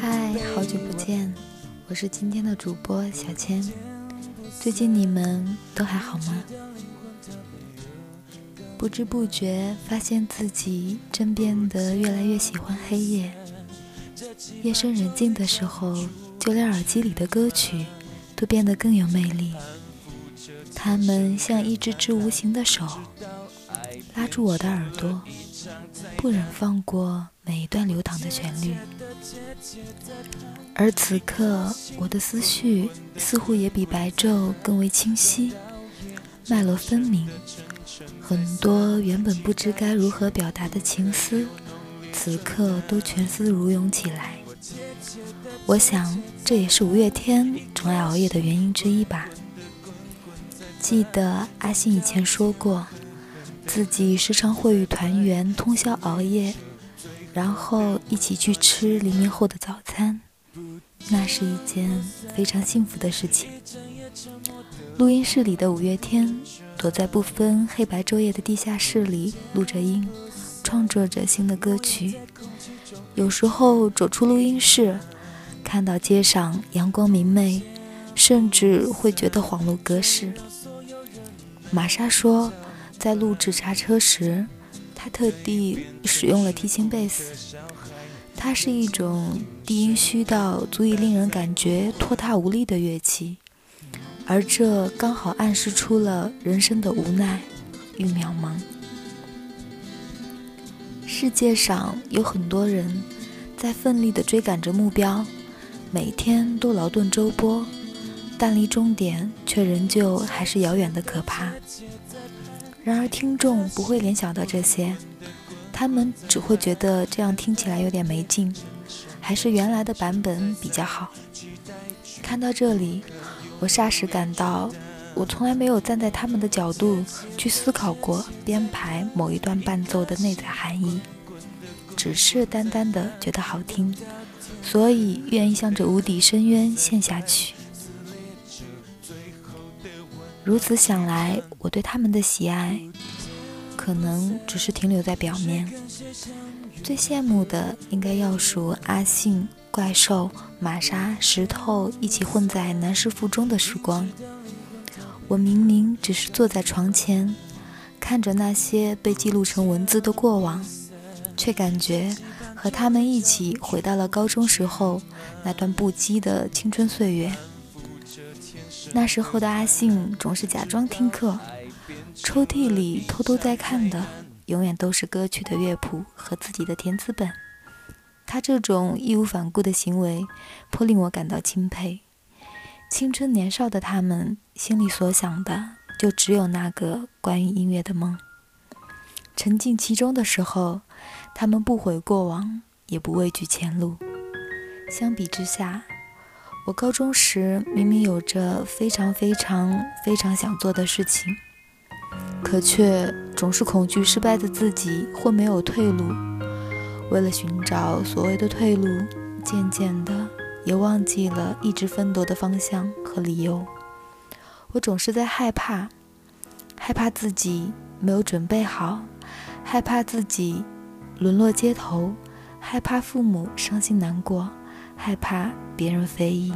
嗨，好久不见，我是今天的主播小千。最近你们都还好吗？不知不觉发现自己正变得越来越喜欢黑夜。夜深人静的时候，就连耳机里的歌曲都变得更有魅力。它们像一只只无形的手，拉住我的耳朵，不忍放过每一段流淌的旋律。而此刻，我的思绪似乎也比白昼更为清晰，脉络分明。很多原本不知该如何表达的情思，此刻都全丝如涌起来。我想，这也是五月天总爱熬夜的原因之一吧。记得阿信以前说过，自己时常会与团员通宵熬夜，然后一起去吃黎明后的早餐，那是一件非常幸福的事情。录音室里的五月天，躲在不分黑白昼夜的地下室里录着音，创作着新的歌曲。有时候走出录音室，看到街上阳光明媚，甚至会觉得恍如隔世。玛莎说，在录制《刹车》时，他特地使用了提琴贝斯。它是一种低音虚到足以令人感觉拖沓无力的乐器，而这刚好暗示出了人生的无奈与渺茫。世界上有很多人在奋力地追赶着目标，每天都劳顿周波。但离终点却仍旧还是遥远的可怕。然而听众不会联想到这些，他们只会觉得这样听起来有点没劲，还是原来的版本比较好。看到这里，我霎时感到，我从来没有站在他们的角度去思考过编排某一段伴奏的内在含义，只是单单的觉得好听，所以愿意向着无底深渊陷下去。如此想来，我对他们的喜爱，可能只是停留在表面。最羡慕的，应该要数阿信、怪兽、玛莎、石头一起混在男士腹中的时光。我明明只是坐在床前，看着那些被记录成文字的过往，却感觉和他们一起回到了高中时候那段不羁的青春岁月。那时候的阿信总是假装听课，抽屉里偷偷在看的，永远都是歌曲的乐谱和自己的填词本。他这种义无反顾的行为，颇令我感到钦佩。青春年少的他们，心里所想的就只有那个关于音乐的梦。沉浸其中的时候，他们不悔过往，也不畏惧前路。相比之下，我高中时明明有着非常非常非常想做的事情，可却总是恐惧失败的自己会没有退路。为了寻找所谓的退路，渐渐的也忘记了一直奋斗的方向和理由。我总是在害怕，害怕自己没有准备好，害怕自己沦落街头，害怕父母伤心难过。害怕别人非议，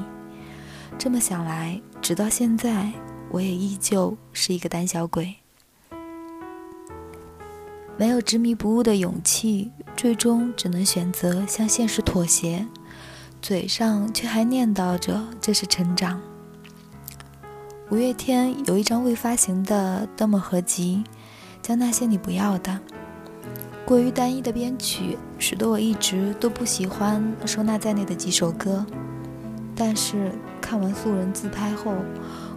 这么想来，直到现在，我也依旧是一个胆小鬼。没有执迷不悟的勇气，最终只能选择向现实妥协，嘴上却还念叨着这是成长。五月天有一张未发行的 demo 合集，叫《那些你不要的》。过于单一的编曲，使得我一直都不喜欢收纳在内的几首歌。但是看完素人自拍后，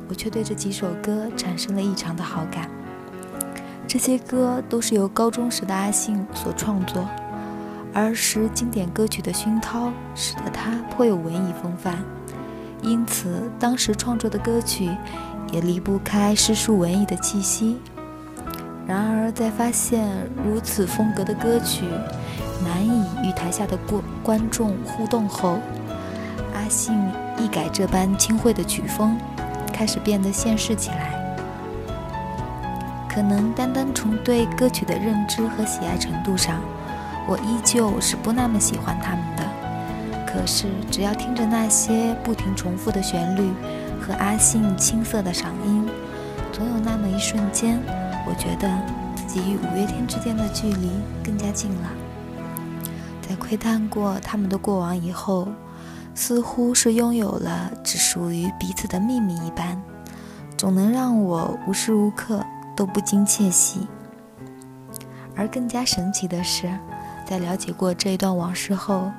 我却对这几首歌产生了异常的好感。这些歌都是由高中时的阿信所创作，儿时经典歌曲的熏陶，使得他颇有文艺风范。因此，当时创作的歌曲也离不开诗书文艺的气息。然而，在发现如此风格的歌曲难以与台下的观观众互动后，阿信一改这般轻慧的曲风，开始变得现实起来。可能单单从对歌曲的认知和喜爱程度上，我依旧是不那么喜欢他们的。可是，只要听着那些不停重复的旋律和阿信青涩的嗓音，总有那么一瞬间，我觉得自己与五月天之间的距离更加近了。在窥探过他们的过往以后，似乎是拥有了只属于彼此的秘密一般，总能让我无时无刻都不禁窃喜。而更加神奇的是，在了解过这一段往事后，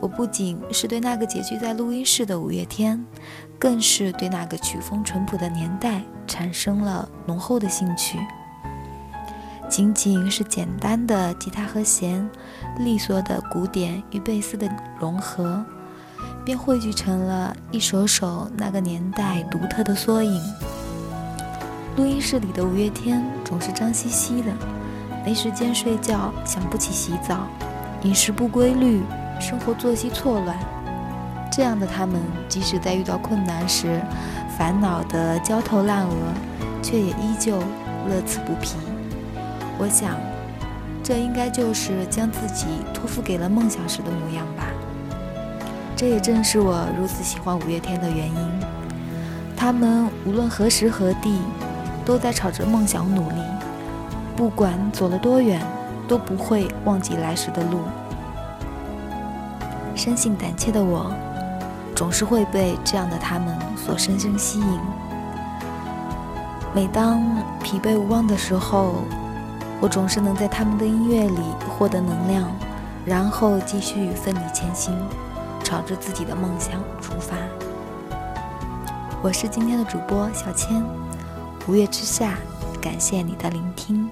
我不仅是对那个结局在录音室的五月天，更是对那个曲风淳朴的年代产生了浓厚的兴趣。仅仅是简单的吉他和弦，利索的鼓点与贝斯的融合，便汇聚成了一首首那个年代独特的缩影。录音室里的五月天总是脏兮兮的，没时间睡觉，想不起洗澡，饮食不规律。生活作息错乱，这样的他们，即使在遇到困难时烦恼得焦头烂额，却也依旧乐此不疲。我想，这应该就是将自己托付给了梦想时的模样吧。这也正是我如此喜欢五月天的原因。他们无论何时何地，都在朝着梦想努力，不管走了多远，都不会忘记来时的路。生性胆怯的我，总是会被这样的他们所深深吸引。每当疲惫无望的时候，我总是能在他们的音乐里获得能量，然后继续奋力前行，朝着自己的梦想出发。我是今天的主播小千，五月之下，感谢你的聆听。